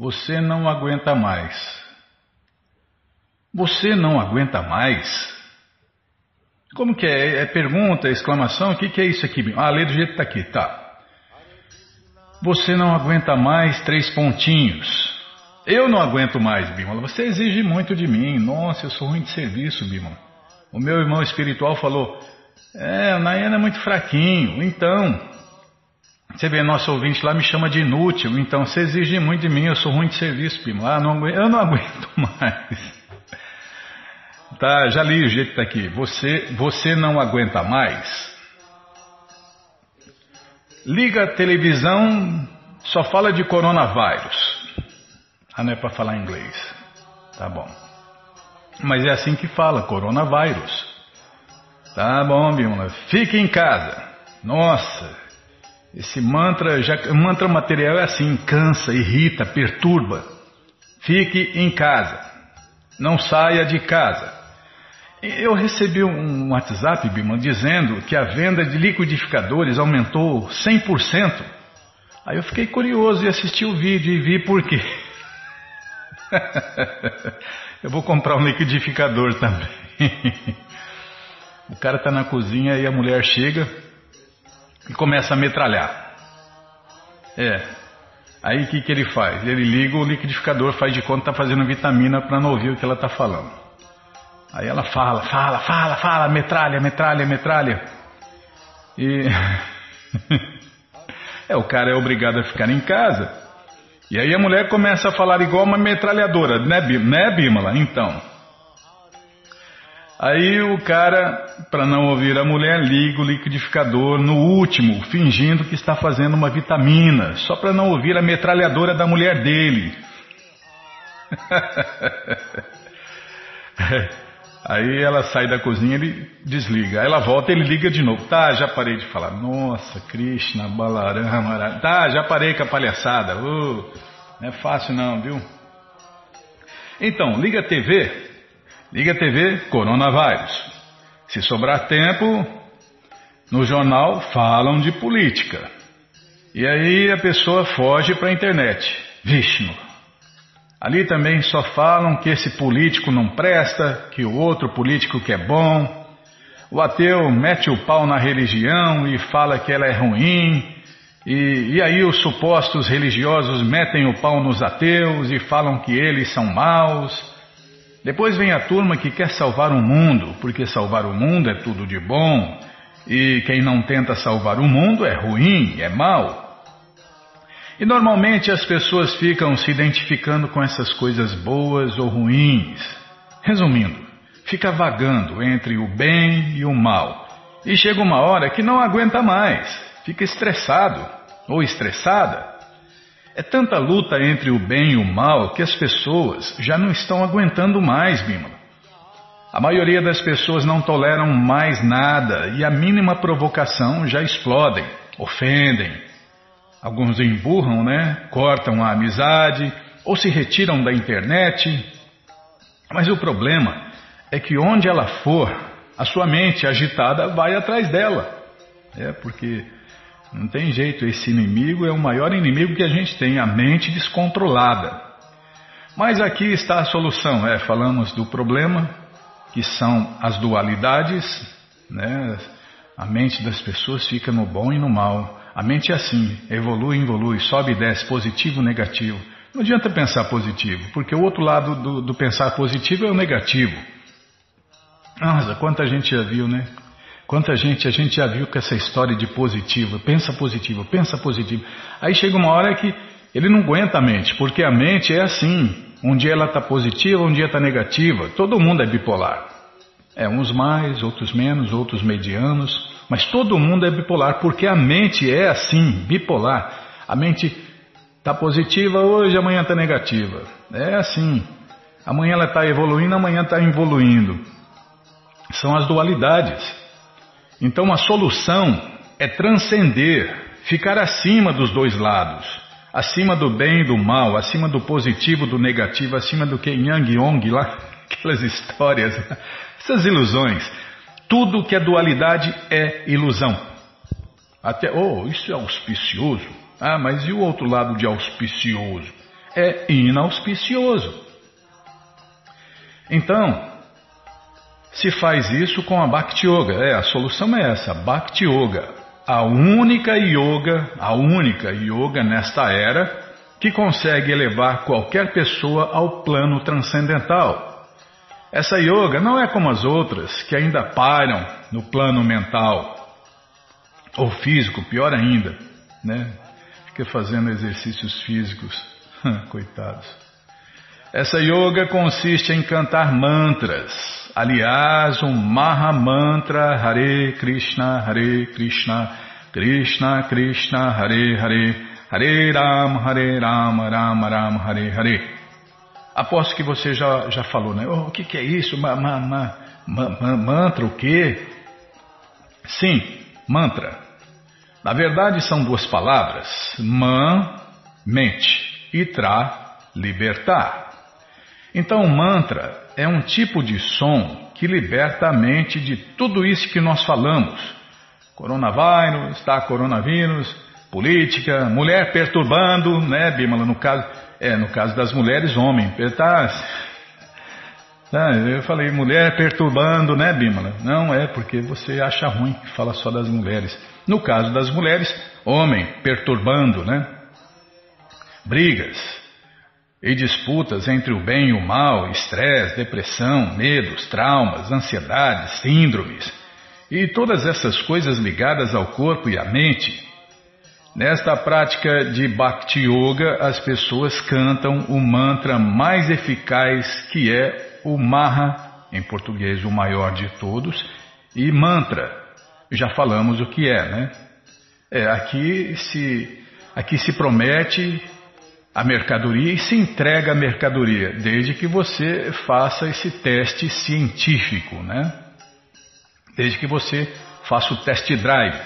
Você não aguenta mais. Você não aguenta mais? Como que é? É pergunta, exclamação? O que, que é isso aqui? Ah, lê do jeito que está aqui, tá. Você não aguenta mais três pontinhos. Eu não aguento mais, Bímola. Você exige muito de mim. Nossa, eu sou ruim de serviço, Bímola. O meu irmão espiritual falou: É, o Nayana é muito fraquinho. Então, você vê, nosso ouvinte lá me chama de inútil. Então, você exige muito de mim. Eu sou ruim de serviço, Bímola. Ah, não, eu não aguento mais. Tá, já li o jeito que está aqui. Você, você não aguenta mais. Liga a televisão, só fala de coronavírus. Ah, não é para falar inglês. Tá bom. Mas é assim que fala, coronavírus. Tá bom, Bimala. Fique em casa. Nossa, esse mantra, já, mantra material é assim, cansa, irrita, perturba. Fique em casa. Não saia de casa. Eu recebi um WhatsApp, Bima, dizendo que a venda de liquidificadores aumentou 100%. Aí eu fiquei curioso e assisti o vídeo e vi por quê. eu vou comprar um liquidificador também. o cara está na cozinha e a mulher chega e começa a metralhar. É. Aí o que, que ele faz? Ele liga o liquidificador, faz de conta que está fazendo vitamina para não ouvir o que ela está falando. Aí ela fala, fala, fala, fala, metralha, metralha, metralha. E. é, o cara é obrigado a ficar em casa. E aí a mulher começa a falar igual uma metralhadora, né, né Bímola? Então. Aí o cara, para não ouvir a mulher, liga o liquidificador no último, fingindo que está fazendo uma vitamina, só para não ouvir a metralhadora da mulher dele. Aí ela sai da cozinha, ele desliga. Aí ela volta, ele liga de novo. Tá, já parei de falar. Nossa, Krishna, Balarama. Tá, já parei com a palhaçada. Não é fácil não, viu? Então, liga a TV. Liga a TV, coronavírus. Se sobrar tempo, no jornal falam de política. E aí a pessoa foge para a internet. Vishnu, Ali também só falam que esse político não presta, que o outro político que é bom. O ateu mete o pau na religião e fala que ela é ruim. E, e aí os supostos religiosos metem o pau nos ateus e falam que eles são maus. Depois vem a turma que quer salvar o mundo, porque salvar o mundo é tudo de bom. E quem não tenta salvar o mundo é ruim, é mau. E normalmente as pessoas ficam se identificando com essas coisas boas ou ruins. Resumindo, fica vagando entre o bem e o mal. E chega uma hora que não aguenta mais, fica estressado ou estressada. É tanta luta entre o bem e o mal que as pessoas já não estão aguentando mais, Bímola. A maioria das pessoas não toleram mais nada e a mínima provocação já explodem, ofendem, Alguns emburram, né? Cortam a amizade ou se retiram da internet. Mas o problema é que onde ela for, a sua mente agitada vai atrás dela. É porque não tem jeito, esse inimigo é o maior inimigo que a gente tem, a mente descontrolada. Mas aqui está a solução, é, falamos do problema, que são as dualidades, né? A mente das pessoas fica no bom e no mal. A mente é assim, evolui, evolui, sobe e desce, positivo, negativo. Não adianta pensar positivo, porque o outro lado do, do pensar positivo é o negativo. Nossa, quanta gente já viu, né? Quanta gente a gente já viu com essa história de positivo, pensa positivo, pensa positivo. Aí chega uma hora que ele não aguenta a mente, porque a mente é assim. Um dia ela está positiva, um dia está negativa. Todo mundo é bipolar. É, uns mais, outros menos, outros medianos. Mas todo mundo é bipolar, porque a mente é assim, bipolar. A mente está positiva hoje, amanhã está negativa. É assim. Amanhã ela está evoluindo, amanhã está evoluindo. São as dualidades. Então a solução é transcender, ficar acima dos dois lados. Acima do bem e do mal, acima do positivo, do negativo, acima do que Yang Yong lá, aquelas histórias, essas ilusões. Tudo que é dualidade é ilusão. Até, oh, isso é auspicioso. Ah, mas e o outro lado de auspicioso? é inauspicioso. Então, se faz isso com a Bhakti Yoga. É, a solução é essa, Bhakti Yoga. A única yoga, a única yoga nesta era que consegue elevar qualquer pessoa ao plano transcendental. Essa yoga não é como as outras, que ainda param no plano mental ou físico, pior ainda, né? Fica fazendo exercícios físicos, coitados. Essa yoga consiste em cantar mantras. Aliás, um Maha Mantra Hare Krishna, Hare Krishna, Krishna Krishna, Hare Hare, Hare Ram, Hare Ram, Ram Ram, Hare Hare. Aposto que você já, já falou, né? Oh, o que, que é isso? Ma, ma, ma, mantra, o quê? Sim, mantra. Na verdade são duas palavras. Man, mente. E tra, libertar. Então, mantra é um tipo de som que liberta a mente de tudo isso que nós falamos. Coronavírus, tá coronavírus, política, mulher perturbando, né, Bimala, no caso. É, no caso das mulheres, homem. Tá, eu falei mulher perturbando, né, Bímola? Não é porque você acha ruim que fala só das mulheres. No caso das mulheres, homem perturbando, né? Brigas e disputas entre o bem e o mal, estresse, depressão, medos, traumas, ansiedades, síndromes e todas essas coisas ligadas ao corpo e à mente Nesta prática de Bhakti Yoga, as pessoas cantam o mantra mais eficaz que é o Maha, em português o maior de todos, e mantra. Já falamos o que é, né? É, aqui se aqui se promete a mercadoria e se entrega a mercadoria, desde que você faça esse teste científico, né? Desde que você faça o test drive,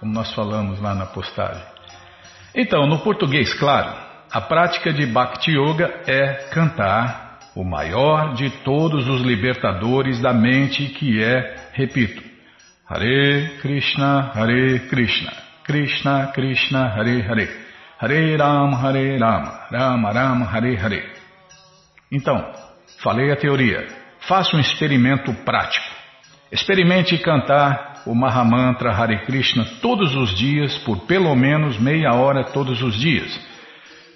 como nós falamos lá na postagem. Então, no português, claro, a prática de Bhakti Yoga é cantar o maior de todos os libertadores da mente, que é, repito, Hare Krishna, Hare Krishna, Krishna Krishna, Hare Hare, Hare Ram, Hare Rama, Rama Rama, Hare Hare. Então, falei a teoria. Faça um experimento prático. Experimente cantar o Mahamantra Hare Krishna todos os dias, por pelo menos meia hora todos os dias.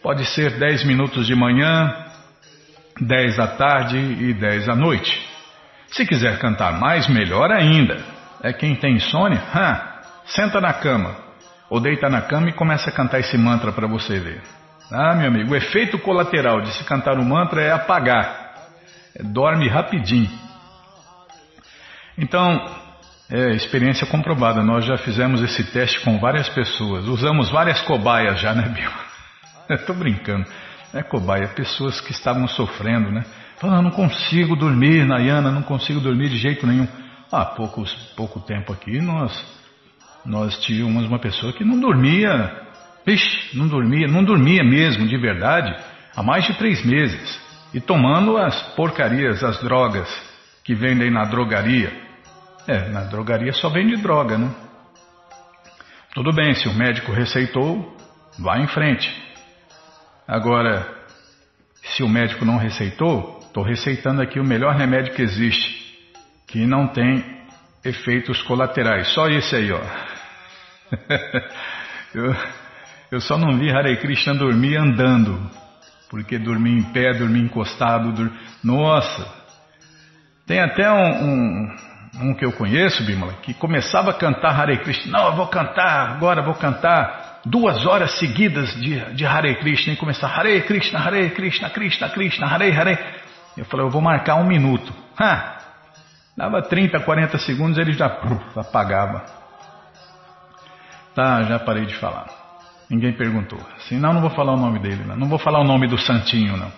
Pode ser 10 minutos de manhã, 10 à tarde e 10 à noite. Se quiser cantar mais, melhor ainda. É quem tem insônia? Ha, senta na cama ou deita na cama e começa a cantar esse mantra para você ver. Ah, meu amigo, o efeito colateral de se cantar o mantra é apagar. É, dorme rapidinho. Então, é, experiência comprovada. Nós já fizemos esse teste com várias pessoas. Usamos várias cobaias já, né, Bill? Estou brincando. É cobaia, pessoas que estavam sofrendo, né? Falando, não consigo dormir, Nayana, não consigo dormir de jeito nenhum. Há poucos, pouco tempo aqui, nós, nós tínhamos uma pessoa que não dormia, ixi, não dormia, não dormia mesmo, de verdade, há mais de três meses. E tomando as porcarias, as drogas que vendem na drogaria. É, na drogaria só vende droga, né? Tudo bem, se o médico receitou, vá em frente. Agora, se o médico não receitou, estou receitando aqui o melhor remédio que existe, que não tem efeitos colaterais. Só esse aí, ó. eu, eu só não vi Hare Krishna dormir andando, porque dormir em pé, dormir encostado, dur... nossa. Tem até um, um um que eu conheço, Bimala, que começava a cantar Hare Krishna. Não, eu vou cantar agora, vou cantar duas horas seguidas de, de Hare Krishna e começar Hare Krishna, Hare Krishna, Krishna, Krishna, Hare Hare. Eu falei, eu vou marcar um minuto. Ha! Dava 30, 40 segundos, ele já puf, apagava. Tá, já parei de falar. Ninguém perguntou. Senão não vou falar o nome dele, não. não vou falar o nome do santinho, não.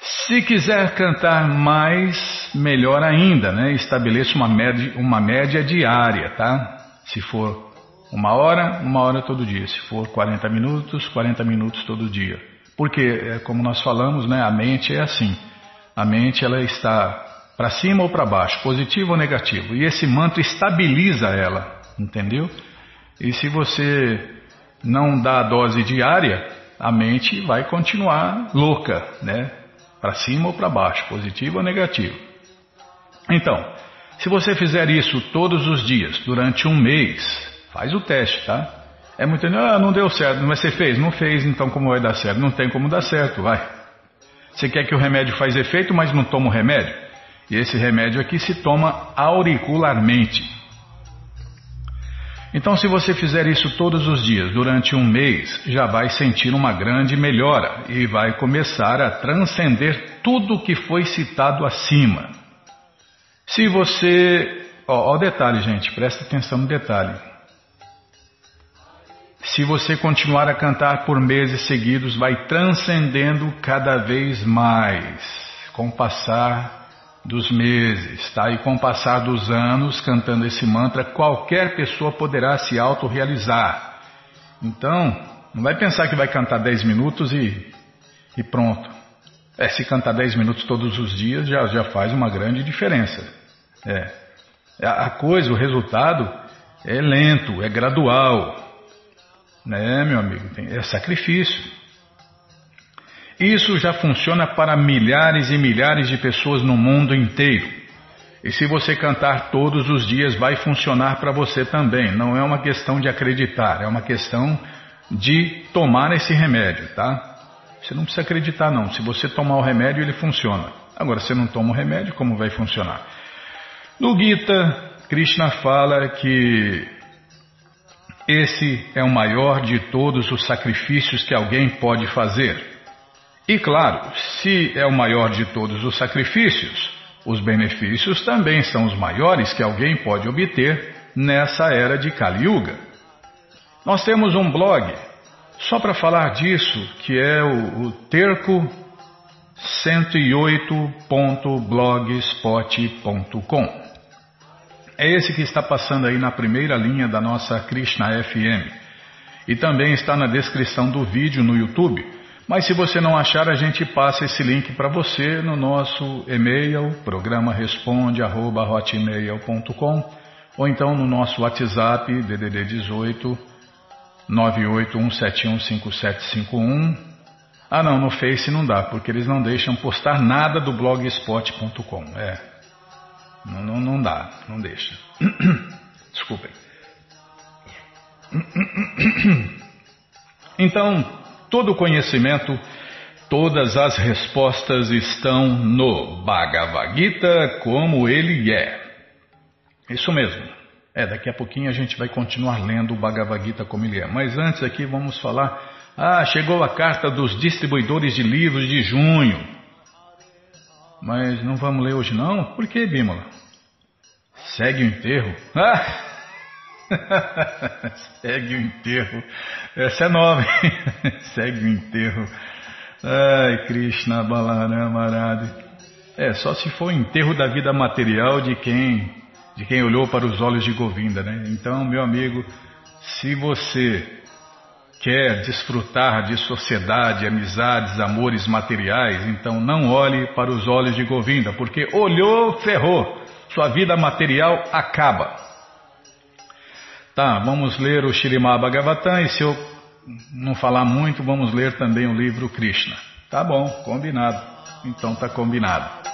Se quiser cantar mais, melhor ainda, né? Estabeleça uma média, uma média diária, tá? Se for uma hora, uma hora todo dia. Se for 40 minutos, 40 minutos todo dia. Porque, é, como nós falamos, né? A mente é assim. A mente ela está para cima ou para baixo, positivo ou negativo. E esse mantra estabiliza ela, entendeu? E se você não dá a dose diária, a mente vai continuar louca, né? Para cima ou para baixo, positivo ou negativo. Então, se você fizer isso todos os dias, durante um mês, faz o teste, tá? É muito, ah, não deu certo, mas você fez? Não fez, então como vai dar certo? Não tem como dar certo, vai. Você quer que o remédio faz efeito, mas não toma o remédio? E esse remédio aqui se toma auricularmente. Então, se você fizer isso todos os dias, durante um mês, já vai sentir uma grande melhora e vai começar a transcender tudo o que foi citado acima. Se você. Ó, o detalhe, gente, presta atenção no detalhe. Se você continuar a cantar por meses seguidos, vai transcendendo cada vez mais, com o passar dos meses, tá? E com o passar dos anos, cantando esse mantra, qualquer pessoa poderá se autorrealizar. Então, não vai pensar que vai cantar 10 minutos e, e pronto. É, se cantar 10 minutos todos os dias já, já faz uma grande diferença. É. A coisa, o resultado é lento, é gradual. Né, meu amigo? É sacrifício. Isso já funciona para milhares e milhares de pessoas no mundo inteiro. E se você cantar todos os dias, vai funcionar para você também. Não é uma questão de acreditar, é uma questão de tomar esse remédio, tá? Você não precisa acreditar, não. Se você tomar o remédio, ele funciona. Agora, se não toma o remédio, como vai funcionar? No Gita, Krishna fala que esse é o maior de todos os sacrifícios que alguém pode fazer. E claro, se é o maior de todos os sacrifícios, os benefícios também são os maiores que alguém pode obter nessa era de Kali Yuga. Nós temos um blog só para falar disso, que é o, o terco 108.blogspot.com. É esse que está passando aí na primeira linha da nossa Krishna FM. E também está na descrição do vídeo no YouTube. Mas se você não achar, a gente passa esse link para você no nosso e-mail, programa responde@hotmail.com ou então no nosso WhatsApp DDD 18 981715751. Ah não, no Face não dá, porque eles não deixam postar nada do blogspot.com. É, não, não, não dá, não deixa. Desculpem. Então, todo conhecimento, todas as respostas estão no Bhagavad Gita como ele é. Isso mesmo. É, daqui a pouquinho a gente vai continuar lendo o Bhagavad Gita como ele é. Mas antes aqui vamos falar. Ah, chegou a carta dos distribuidores de livros de junho. Mas não vamos ler hoje não? Por que, Bímola? Segue o enterro? Ah! Segue o enterro. Essa é nova? Segue o enterro. Ai, Krishna Balarama É, só se for o enterro da vida material de quem, de quem olhou para os olhos de Govinda, né? Então, meu amigo, se você quer desfrutar de sociedade, amizades, amores materiais, então não olhe para os olhos de Govinda, porque olhou, ferrou, sua vida material acaba. Tá, vamos ler o Shirimá Bhagavatam e se eu não falar muito, vamos ler também o livro Krishna. Tá bom, combinado. Então tá combinado.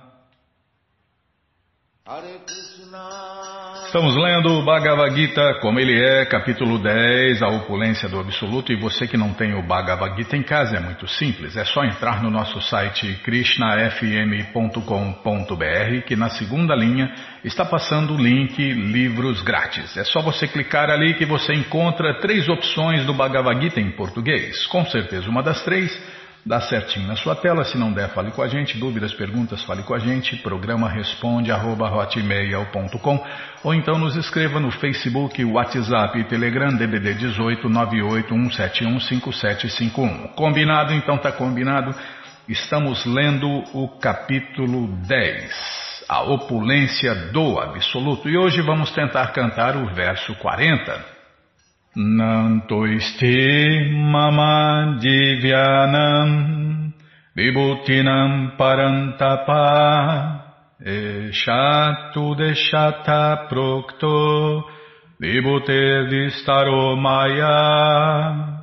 Estamos lendo o Bhagavad Gita como ele é, capítulo 10, a opulência do absoluto. E você que não tem o Bhagavad Gita em casa é muito simples, é só entrar no nosso site krishnafm.com.br que na segunda linha está passando o link Livros Grátis. É só você clicar ali que você encontra três opções do Bhagavad Gita em português. Com certeza uma das três Dá certinho na sua tela, se não der, fale com a gente. Dúvidas, perguntas, fale com a gente. Programa responde arroba, ou então nos escreva no Facebook, WhatsApp e Telegram DDD 18 5751. Combinado? Então tá combinado. Estamos lendo o capítulo 10, a opulência do absoluto. E hoje vamos tentar cantar o verso 40. Nantoisti mama divyanam vibhutinam parantapa eshatu deshata prokto vibhute vistaro maya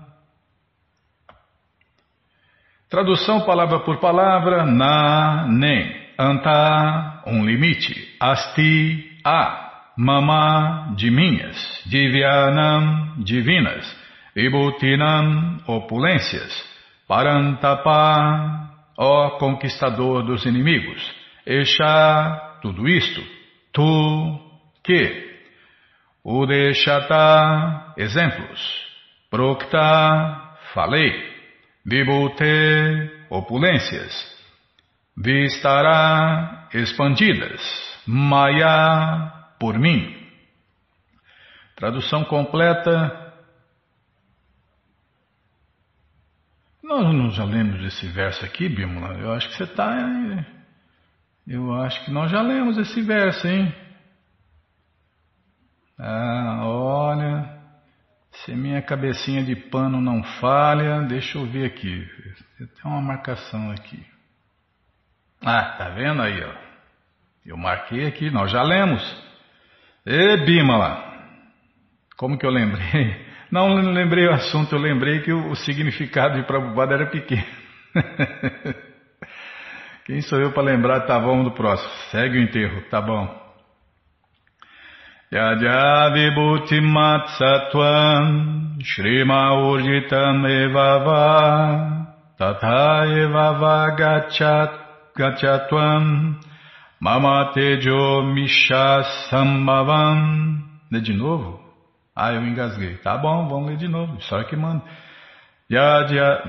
Tradução palavra por palavra, na, nem, anta, um limite, asti, a, Mama, de minhas, Divyanam, divinas, Vibhutinam, opulências, Parantapa, ó conquistador dos inimigos, Esha, tudo isto, Tu, que, Udeshata, exemplos, Prokta, falei, Vibhute, opulências, Vistara, expandidas, Maya, por mim. Tradução completa. Nós não já lemos esse verso aqui, Bímola? Eu acho que você está. Eu acho que nós já lemos esse verso, hein? Ah, olha. Se minha cabecinha de pano não falha, deixa eu ver aqui. Tem uma marcação aqui. Ah, tá vendo aí, ó? Eu marquei aqui, nós já lemos. E Bimala, como que eu lembrei? Não lembrei o assunto, eu lembrei que o, significado de Prabhupada era pequeno. Quem sou eu para lembrar? Tá, vamos do próximo. Segue o enterro, tá bom. Yadya vibhuti sattvam shrima urjitam evava tata evava gachatvam Mama Tejo Misha Sambhavam. Lê de novo? Ah, eu engasguei. Tá bom, vamos ler de novo. Só que manda. Yadya.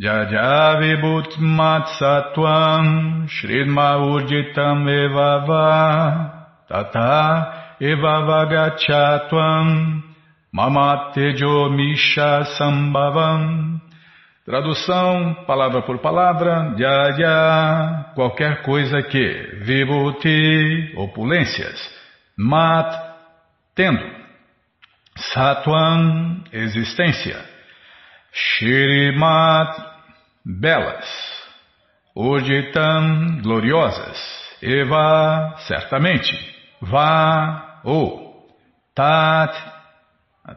Yadya Vibhutmat Satvam Shridma Urjitam Evava Tata Evava Gachatvam Mama Tejo Misha Sambhavam Tradução, palavra por palavra, Jaya, qualquer coisa que, Vibhuti, opulências, Mat, tendo, Satwan, existência, Shirimat, belas, Urjitam, gloriosas, Eva, certamente, Va, ou, Tat,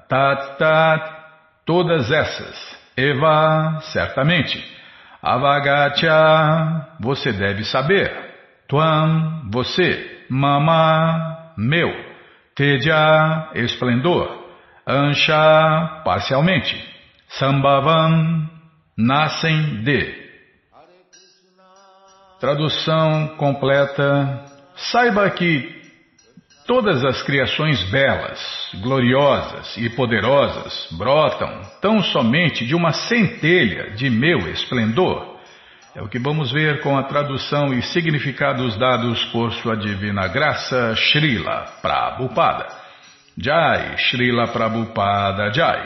Tat, Tat, todas essas, Eva, certamente. Avagacha, você deve saber. Tuam, você. Mama, meu. Teja, esplendor. Ansha, parcialmente. Sambhavam, nascem de. Tradução completa. Saiba que Todas as criações belas, gloriosas e poderosas brotam tão somente de uma centelha de meu esplendor. É o que vamos ver com a tradução e significados dados por sua divina graça, Srila Prabhupada. Jai, Srila Prabhupada Jai.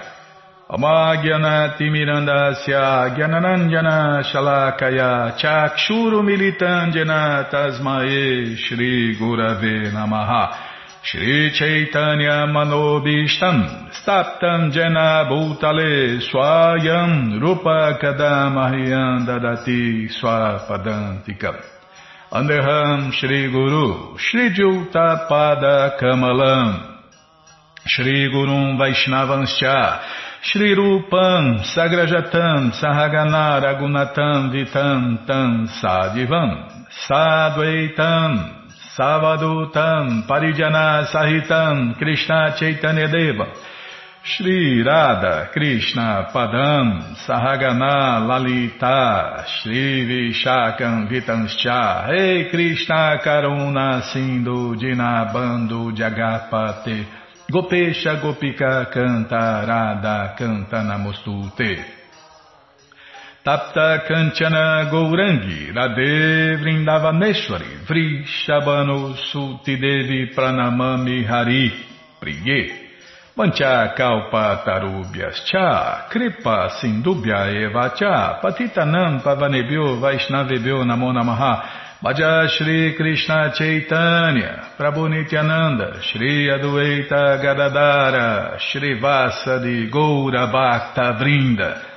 Mirandasya Gyananandjana Shalakaya Chakshuru Militandjana Tasmae Shri Gurave Namaha Shri Chaitanya Manobishtam Staptam Jena Bhutale Swayam Rupa Kadamahyam Dadati Swapadantikam Andeham Shri Guru Shri Juta Pada Kamalam Shri Gurum Vaishnavanscha Shri Rupam Sagrajatam Sahagana Ragunatam Vitam Tam Sadivam Sadvaitam Savadutam Parijana Sahitam Krishna Chaitanya Deva. Shri Radha Krishna Padam Sahagana Lalita Shri Vishakam Vitanscha Rei Krishna Karuna Sindhu Dinabando Jagapate. Gopesha Gopika Canta Radha Canta Namostute Tapta Kanchana Gourangi Radhe Vrindavaneshwari Vrishabhanu Devi Pranamami Hari Priye. Vancha Kalpa Tarubhyas Cha Kripa Sindubhya Eva Cha Patitanam Pavanebhyo Vaishnavebhyo Namo Namaha. Bhaja Shri Krishna Chaitanya Prabhu Nityananda Shri Adueita Gadadara Shri Vasadi Goura Bhakta Vrinda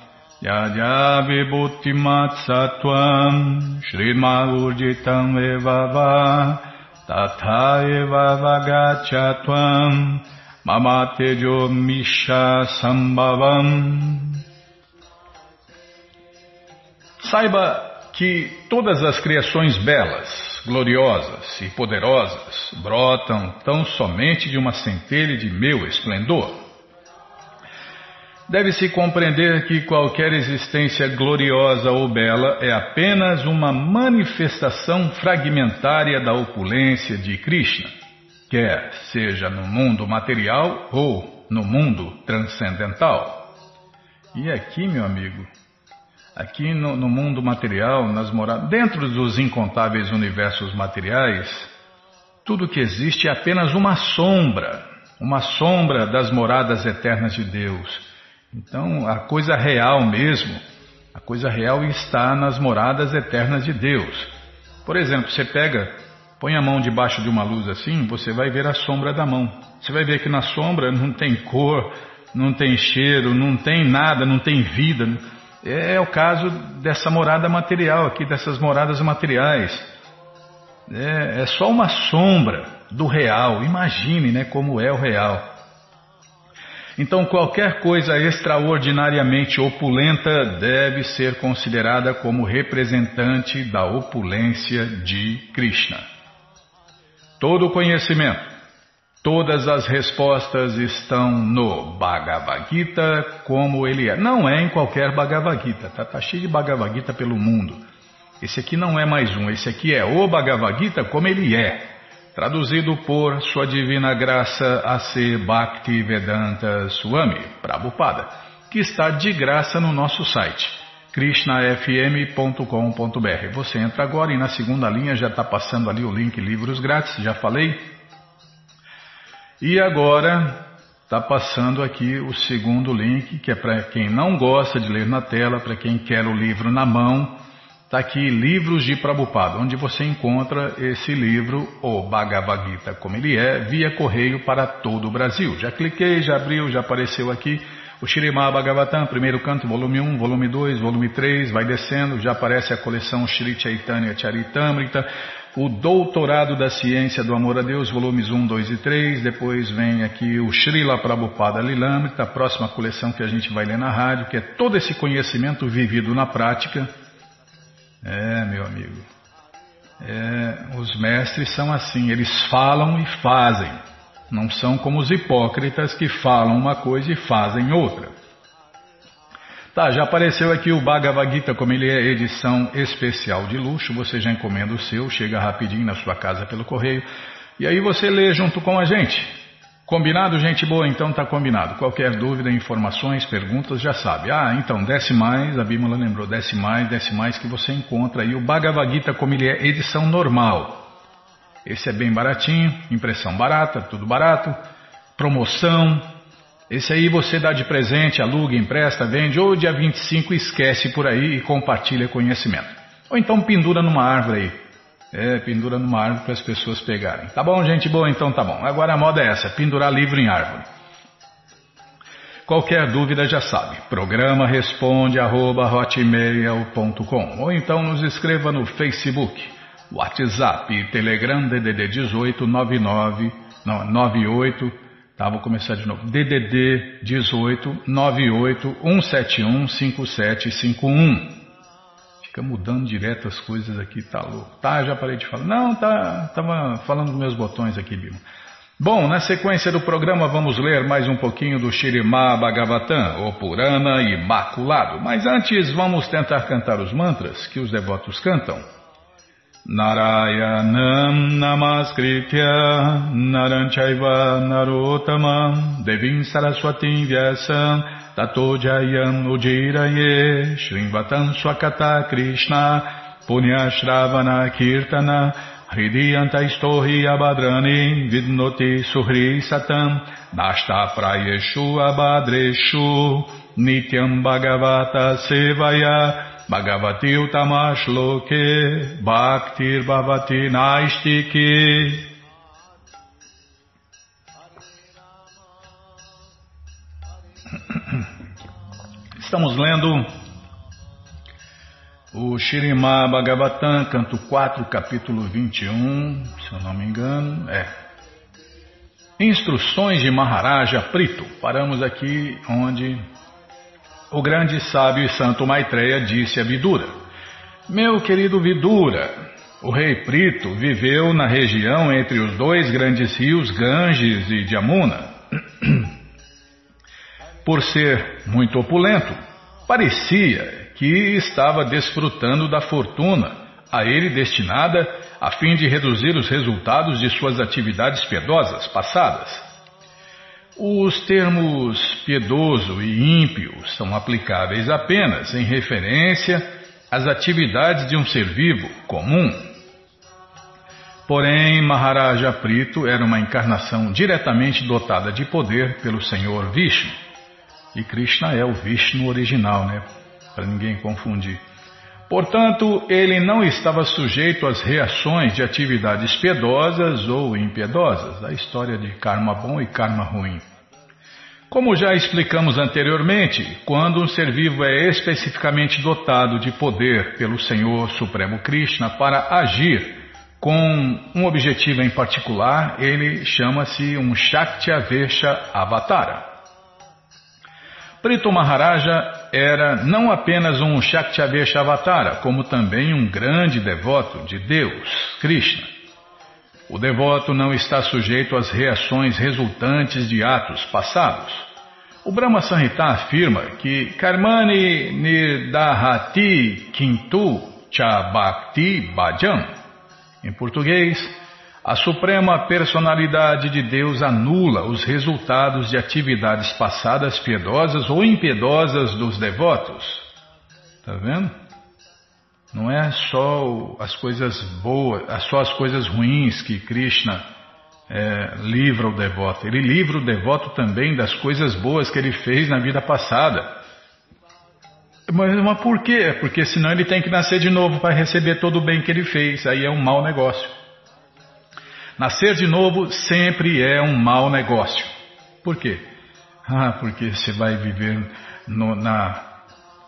Yaya vibhutimat sattvam Srimagurjitam evava Tatha eva vagachatvam Mamatejo misha sambhavam Saiba que todas as criações belas, gloriosas e poderosas brotam tão somente de uma centelha de meu esplendor. Deve-se compreender que qualquer existência gloriosa ou bela é apenas uma manifestação fragmentária da opulência de Krishna, quer seja no mundo material ou no mundo transcendental. E aqui, meu amigo, aqui no, no mundo material, nas moradas, dentro dos incontáveis universos materiais, tudo que existe é apenas uma sombra, uma sombra das moradas eternas de Deus então, a coisa real mesmo, a coisa real está nas moradas eternas de Deus. Por exemplo, você pega, põe a mão debaixo de uma luz assim, você vai ver a sombra da mão. Você vai ver que na sombra não tem cor, não tem cheiro, não tem nada, não tem vida. É, o caso dessa morada material aqui, dessas moradas materiais. É, é só uma sombra do real. Imagine né, como é o real. Então, qualquer coisa extraordinariamente opulenta deve ser considerada como representante da opulência de Krishna. Todo o conhecimento, todas as respostas estão no Bhagavad Gita como ele é. Não é em qualquer Bhagavad Gita, tá, tá cheio de Bhagavad Gita pelo mundo. Esse aqui não é mais um, esse aqui é o Bhagavad Gita como ele é. Traduzido por Sua Divina Graça A.C. Bhakti Vedanta Swami Prabhupada, que está de graça no nosso site krishnafm.com.br. Você entra agora e na segunda linha já está passando ali o link Livros Grátis, já falei. E agora está passando aqui o segundo link, que é para quem não gosta de ler na tela, para quem quer o livro na mão Está aqui Livros de Prabhupada, onde você encontra esse livro, o Bhagavad Gita, como ele é, via correio para todo o Brasil. Já cliquei, já abriu, já apareceu aqui o Shirimá Bhagavatam, primeiro canto, volume 1, volume 2, volume 3, vai descendo, já aparece a coleção Shri Chaitanya Charitamrita, o Doutorado da Ciência do Amor a Deus, volumes 1, 2 e 3, depois vem aqui o Srila Prabhupada Lilamrita, a próxima coleção que a gente vai ler na rádio, que é todo esse conhecimento vivido na prática, é, meu amigo. É, os mestres são assim, eles falam e fazem. Não são como os hipócritas que falam uma coisa e fazem outra. Tá, já apareceu aqui o Bhagavad Gita, como ele é edição especial de luxo. Você já encomenda o seu, chega rapidinho na sua casa pelo correio. E aí você lê junto com a gente. Combinado, gente boa? Então tá combinado. Qualquer dúvida, informações, perguntas, já sabe. Ah, então desce mais, a Bímola lembrou, desce mais, desce mais, que você encontra aí o Bhagavad Gita como ele é, edição normal. Esse é bem baratinho, impressão barata, tudo barato, promoção. Esse aí você dá de presente, aluga, empresta, vende, ou dia 25 esquece por aí e compartilha conhecimento. Ou então pendura numa árvore aí. É, pendura numa árvore para as pessoas pegarem. Tá bom, gente boa? Então tá bom. Agora a moda é essa, pendurar livro em árvore. Qualquer dúvida já sabe. Programa responde arroba, ou então nos escreva no Facebook, WhatsApp e Telegram DDD 18 99 não, 98 tá, vou começar de novo. DDD 18 98 171 5751. Fica mudando direto as coisas aqui, tá louco. Tá, já parei de falar. Não, tá, tava falando dos meus botões aqui, Bima. Bom, na sequência do programa vamos ler mais um pouquinho do Shirimá Bhagavatam, o Purana Imaculado. Mas antes vamos tentar cantar os mantras que os devotos cantam. Narayanam Namaskritya Naranchaiva Narotamam Devim Saraswatim Vyasam Tato Jayam Ujiraye Shrimvatam Swakata Krishna Punyashravana Kirtana Hridiyanta Istohi Abadrani Vidnoti Suhri Satam Nashta Prayeshu Abadreshu Nityam Bhagavata Sevaya Bhagavati Utamashloke Bhaktir Bhavati Naistiki Estamos lendo o Shirimá Bhagavatam, canto 4, capítulo 21, se eu não me engano, é. Instruções de Maharaja Prito. Paramos aqui onde o grande sábio e santo Maitreya disse a Vidura: Meu querido Vidura, o rei Prito viveu na região entre os dois grandes rios Ganges e Jamuna. Por ser muito opulento, parecia que estava desfrutando da fortuna a ele destinada a fim de reduzir os resultados de suas atividades piedosas passadas. Os termos piedoso e ímpio são aplicáveis apenas em referência às atividades de um ser vivo comum. Porém, Maharaja Prito era uma encarnação diretamente dotada de poder pelo Senhor Vishnu. E Krishna é o Vishnu original, né? Para ninguém confundir. Portanto, ele não estava sujeito às reações de atividades piedosas ou impiedosas, a história de karma bom e karma ruim. Como já explicamos anteriormente, quando um ser vivo é especificamente dotado de poder pelo Senhor Supremo Krishna para agir com um objetivo em particular, ele chama-se um Shaktavesha Avatara. Prito Maharaja era não apenas um Shaktavesha Avatara, como também um grande devoto de Deus, Krishna. O devoto não está sujeito às reações resultantes de atos passados. O Brahma Sanhita afirma que Karmani Nirdahati Kintu Chabakti Bhajan. Em português, a Suprema Personalidade de Deus anula os resultados de atividades passadas piedosas ou impiedosas dos devotos. Está vendo? Não é só as coisas boas, é só as coisas ruins que Krishna é, livra o devoto. Ele livra o devoto também das coisas boas que ele fez na vida passada. Mas, mas por quê? Porque senão ele tem que nascer de novo para receber todo o bem que ele fez. Aí é um mau negócio. Nascer de novo sempre é um mau negócio. Por quê? Ah, porque você vai viver no, na,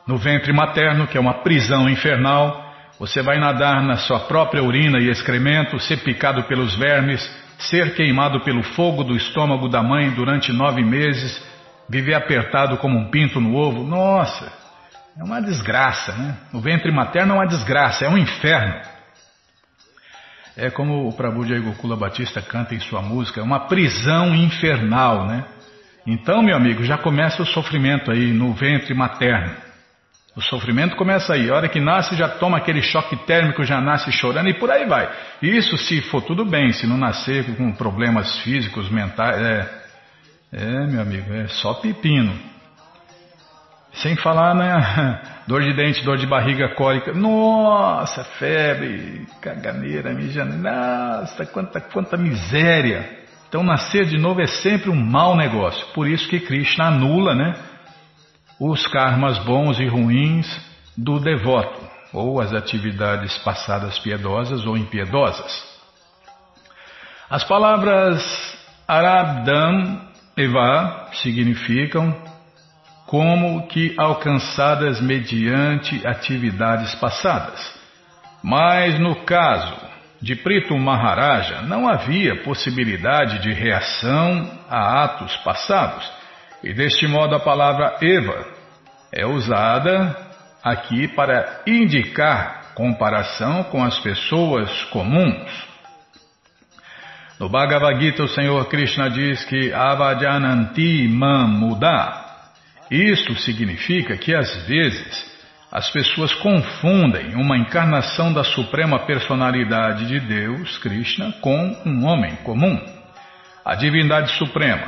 no ventre materno, que é uma prisão infernal. Você vai nadar na sua própria urina e excremento, ser picado pelos vermes, ser queimado pelo fogo do estômago da mãe durante nove meses, viver apertado como um pinto no ovo. Nossa, é uma desgraça, né? O ventre materno é uma desgraça, é um inferno. É como o Prabhu de Gokula Batista canta em sua música, é uma prisão infernal, né? Então, meu amigo, já começa o sofrimento aí no ventre materno. O sofrimento começa aí. A hora que nasce, já toma aquele choque térmico, já nasce chorando e por aí vai. Isso se for tudo bem, se não nascer com problemas físicos, mentais. É, é meu amigo, é só pepino. Sem falar né, dor de dente, dor de barriga, cólica. Nossa, febre, caganeira, mijando. Nossa, quanta, quanta miséria. Então nascer de novo é sempre um mau negócio. Por isso que Krishna anula né, os karmas bons e ruins do devoto. ou as atividades passadas piedosas ou impiedosas. As palavras Arabdam Eva significam como que alcançadas mediante atividades passadas. Mas no caso de Prito Maharaja, não havia possibilidade de reação a atos passados, e deste modo a palavra Eva é usada aqui para indicar comparação com as pessoas comuns. No Bhagavad Gita, o Senhor Krishna diz que Avajananti Mam Isto significa que às vezes as pessoas confundem uma encarnação da Suprema Personalidade de Deus, Krishna, com um homem comum. A Divindade Suprema,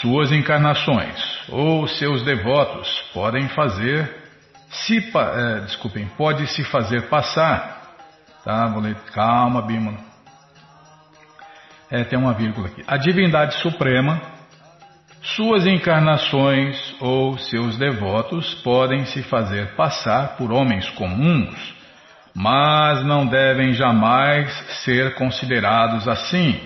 suas encarnações ou seus devotos podem fazer, se, é, desculpem, pode se fazer passar. Tá, calma, Bima. É, tem uma vírgula aqui. A Divindade Suprema suas encarnações ou seus devotos podem se fazer passar por homens comuns, mas não devem jamais ser considerados assim.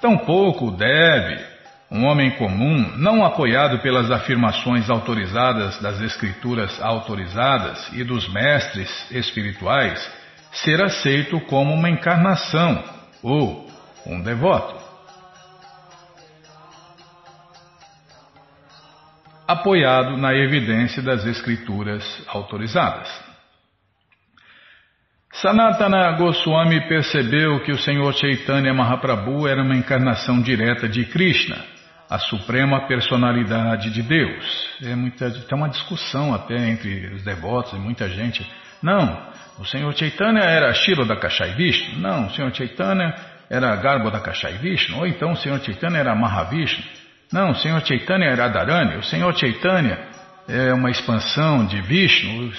Tampouco deve um homem comum, não apoiado pelas afirmações autorizadas das escrituras autorizadas e dos mestres espirituais, ser aceito como uma encarnação ou um devoto. Apoiado na evidência das escrituras autorizadas. Sanatana Goswami percebeu que o Senhor Chaitanya Mahaprabhu era uma encarnação direta de Krishna, a suprema personalidade de Deus. É muita, tem uma discussão até entre os devotos e muita gente. Não, o Senhor Chaitanya era Shiro da Kashai Vishnu. Não, o Senhor Chaitanya era Garbo da Kashai Vishnu. Ou então o Senhor Chaitanya era Mahavishnu. Não, o Senhor Chaitanya é Radharani, o Senhor Chaitanya é uma expansão de Vishnu.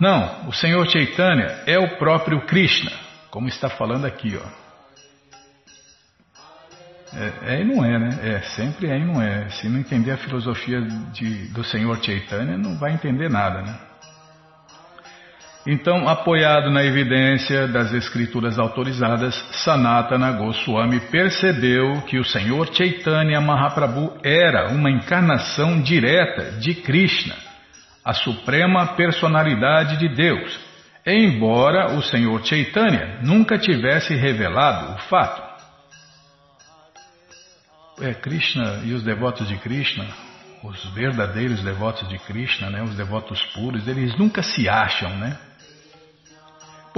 Não, o Senhor Chaitanya é o próprio Krishna, como está falando aqui, ó. É, é, e não é, né? É, sempre é e não é. Se não entender a filosofia de, do Senhor Chaitanya, não vai entender nada, né? Então, apoiado na evidência das escrituras autorizadas, Sanatana Goswami percebeu que o Senhor Chaitanya Mahaprabhu era uma encarnação direta de Krishna, a suprema personalidade de Deus, embora o Senhor Chaitanya nunca tivesse revelado o fato. É, Krishna e os devotos de Krishna, os verdadeiros devotos de Krishna, né, os devotos puros, eles nunca se acham, né?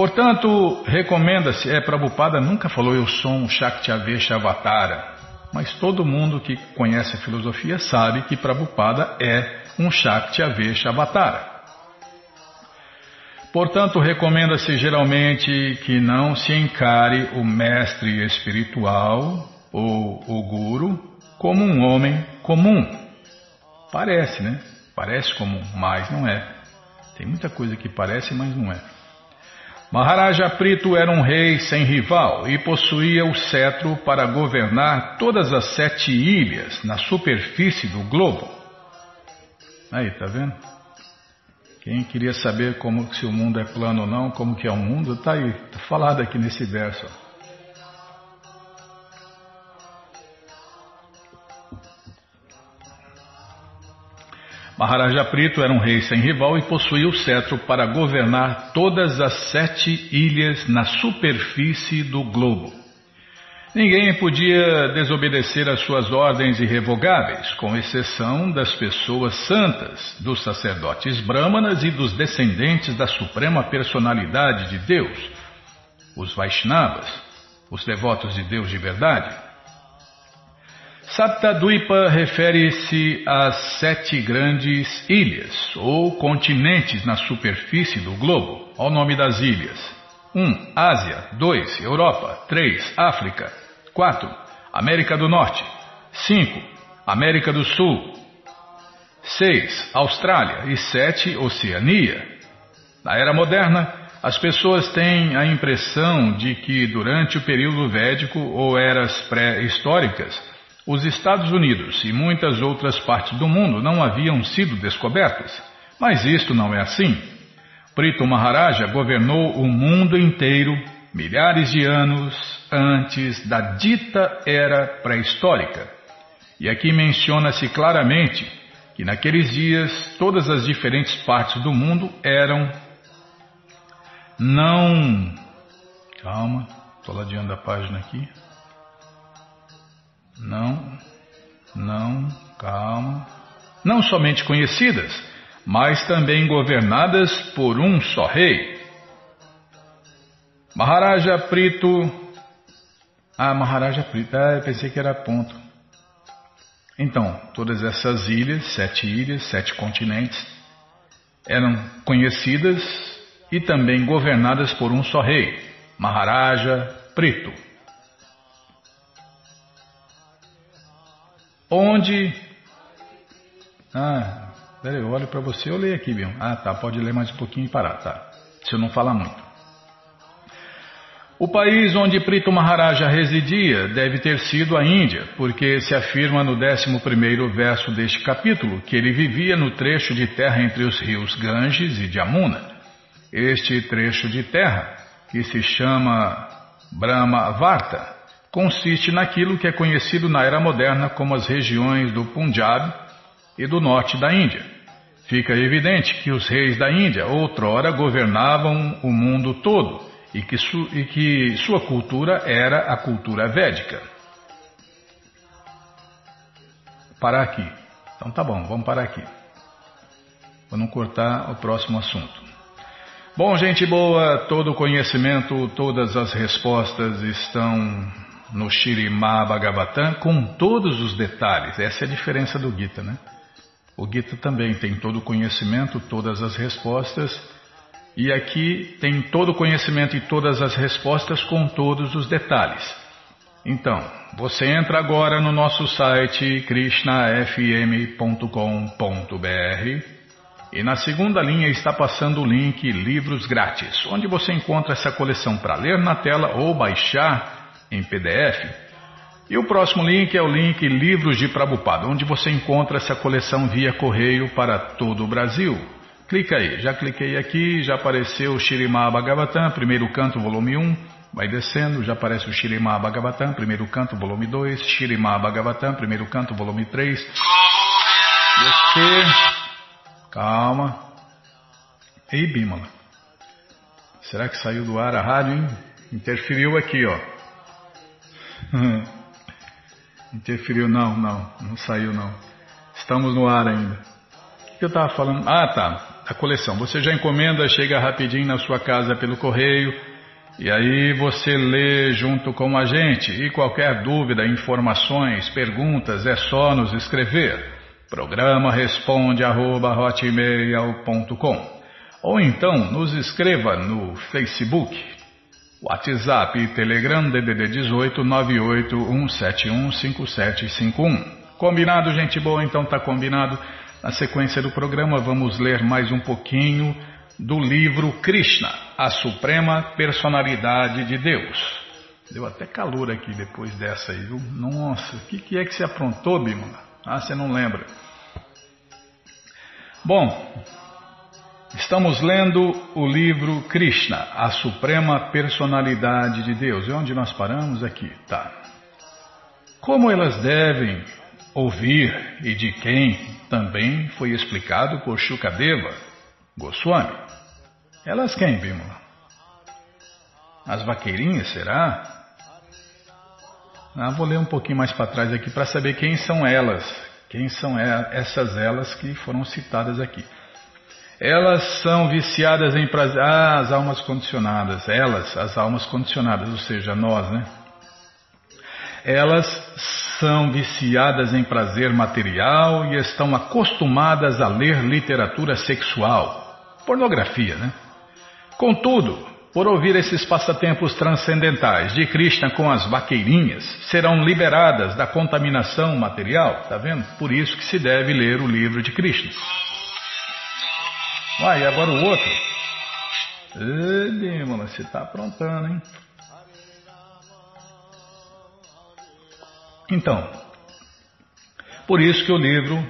Portanto, recomenda-se, é, Prabhupada nunca falou eu sou um Shaktyavesha Avatara, mas todo mundo que conhece a filosofia sabe que Prabhupada é um Shaktyavesha Avatara. Portanto, recomenda-se geralmente que não se encare o mestre espiritual ou o guru como um homem comum. Parece, né? Parece comum, mas não é. Tem muita coisa que parece, mas não é. Maharaja Prito era um rei sem rival e possuía o cetro para governar todas as sete ilhas na superfície do globo. Aí, tá vendo? Quem queria saber como se o mundo é plano ou não, como que é o mundo, tá aí, tá falado aqui nesse verso. Maharaja Prito era um rei sem rival e possuía o cetro para governar todas as sete ilhas na superfície do globo. Ninguém podia desobedecer às suas ordens irrevogáveis, com exceção das pessoas santas, dos sacerdotes brahmanas e dos descendentes da suprema personalidade de Deus, os Vaishnavas, os devotos de Deus de verdade. Saptaduipa refere-se às sete grandes ilhas ou continentes na superfície do globo. Ao nome das ilhas: 1. Um, Ásia. 2. Europa. 3. África. 4. América do Norte. 5. América do Sul. 6. Austrália. E 7. Oceania. Na era moderna, as pessoas têm a impressão de que durante o período védico ou eras pré-históricas, os Estados Unidos e muitas outras partes do mundo não haviam sido descobertas, mas isto não é assim. Prito Maharaja governou o mundo inteiro milhares de anos antes da dita era pré-histórica. E aqui menciona-se claramente que naqueles dias todas as diferentes partes do mundo eram não. Calma, estou ladeando a página aqui. Não, não, calma. Não somente conhecidas, mas também governadas por um só rei. Maharaja Prito. Ah, Maharaja Prito. Ah, eu pensei que era ponto. Então, todas essas ilhas, sete ilhas, sete continentes, eram conhecidas e também governadas por um só rei, Maharaja Prito. Onde. Ah, peraí, eu olho para você, eu leio aqui, viu? Ah, tá, pode ler mais um pouquinho e parar, tá. Se eu não falar muito. O país onde Prito Maharaja residia deve ter sido a Índia, porque se afirma no 11 verso deste capítulo que ele vivia no trecho de terra entre os rios Ganges e Jamuna. Este trecho de terra, que se chama Brahmavarta, consiste naquilo que é conhecido na era moderna como as regiões do Punjab e do norte da Índia. Fica evidente que os reis da Índia outrora governavam o mundo todo e que, su, e que sua cultura era a cultura védica. Parar aqui. Então tá bom, vamos parar aqui. Vou não cortar o próximo assunto. Bom, gente boa, todo o conhecimento, todas as respostas estão no Shirimá Bhagavatam com todos os detalhes. Essa é a diferença do Gita, né? O Gita também tem todo o conhecimento, todas as respostas e aqui tem todo o conhecimento e todas as respostas com todos os detalhes. Então, você entra agora no nosso site krishnafm.com.br e na segunda linha está passando o link Livros Grátis, onde você encontra essa coleção para ler na tela ou baixar em PDF. E o próximo link é o link Livros de Prabupada, onde você encontra essa coleção via correio para todo o Brasil. Clica aí, já cliquei aqui, já apareceu o Shirimá Bhagavatam, primeiro canto, volume 1. Vai descendo, já aparece o Shirimá Bhagavatam, primeiro canto, volume 2. Shirimá Bhagavatam, primeiro canto, volume 3. Descer. Calma. Ei, Bimala. Será que saiu do ar a rádio, hein? Interferiu aqui, ó. Interferiu, não, não, não saiu não. Estamos no ar ainda. O que eu estava falando? Ah, tá a coleção. Você já encomenda, chega rapidinho na sua casa pelo correio e aí você lê junto com a gente. E qualquer dúvida, informações, perguntas, é só nos escrever. Programa responde arroba, ou então nos escreva no Facebook, WhatsApp e Telegram DDD 18 981715751. Combinado, gente boa? Então tá combinado. Na sequência do programa, vamos ler mais um pouquinho do livro Krishna, a Suprema Personalidade de Deus. Deu até calor aqui depois dessa aí, viu? Nossa, o que, que é que você aprontou, Bima? Ah, você não lembra. Bom, estamos lendo o livro Krishna, a Suprema Personalidade de Deus. E onde nós paramos? Aqui, tá. Como elas devem ouvir e de quem também foi explicado por Shukadeva Goswami. Elas quem, Bimala? As vaqueirinhas, será? Ah, vou ler um pouquinho mais para trás aqui para saber quem são elas, quem são essas elas que foram citadas aqui. Elas são viciadas em prazer. Ah, as almas condicionadas. Elas, as almas condicionadas, ou seja, nós, né? Elas são viciadas em prazer material e estão acostumadas a ler literatura sexual, pornografia, né? Contudo, por ouvir esses passatempos transcendentais de Krishna com as vaqueirinhas, serão liberadas da contaminação material, tá vendo? Por isso que se deve ler o livro de Krishna. Uai, e agora o outro? Ei, mano, você tá aprontando, hein? Então, por isso que o livro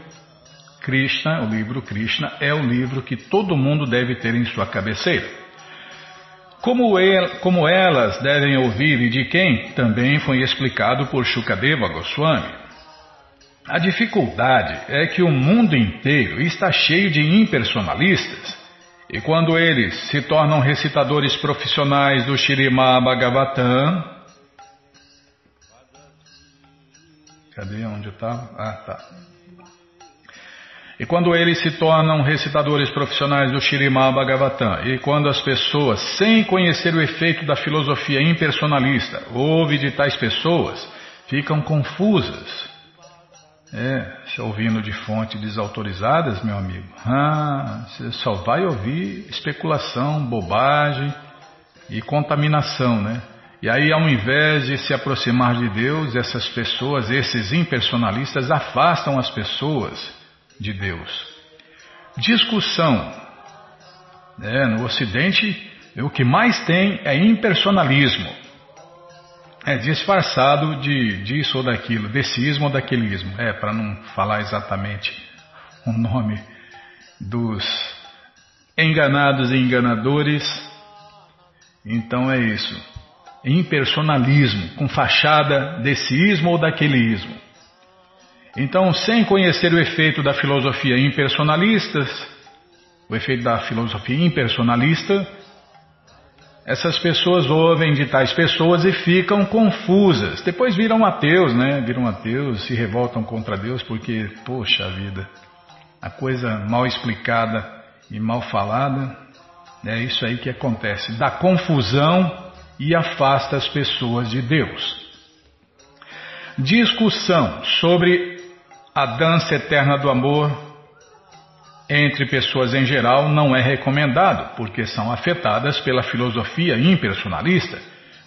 Krishna, o livro Krishna, é o livro que todo mundo deve ter em sua cabeceira. Como, el, como elas devem ouvir e de quem, também foi explicado por Shukadeva Goswami. A dificuldade é que o mundo inteiro está cheio de impersonalistas, e quando eles se tornam recitadores profissionais do Shirima Bhagavatam. Cadê onde eu estava? Ah, tá. E quando eles se tornam recitadores profissionais do Shirimá Bhagavatam, e quando as pessoas, sem conhecer o efeito da filosofia impersonalista, ouvem de tais pessoas, ficam confusas. É, se ouvindo de fontes desautorizadas, meu amigo, ah, você só vai ouvir especulação, bobagem e contaminação, né? E aí, ao invés de se aproximar de Deus, essas pessoas, esses impersonalistas, afastam as pessoas de Deus. Discussão. É, no Ocidente, o que mais tem é impersonalismo. É disfarçado de disso ou daquilo, desseísmo ou daquelismo. É, para não falar exatamente o nome dos enganados e enganadores. Então é isso. Impersonalismo, com fachada desseísmo ou daquelismo. Então, sem conhecer o efeito da filosofia impersonalista, o efeito da filosofia impersonalista, essas pessoas ouvem de tais pessoas e ficam confusas. Depois viram ateus, né? Viram ateus, se revoltam contra Deus porque, poxa vida, a coisa mal explicada e mal falada, é isso aí que acontece. Dá confusão e afasta as pessoas de Deus. Discussão sobre a dança eterna do amor entre pessoas em geral não é recomendado, porque são afetadas pela filosofia impersonalista.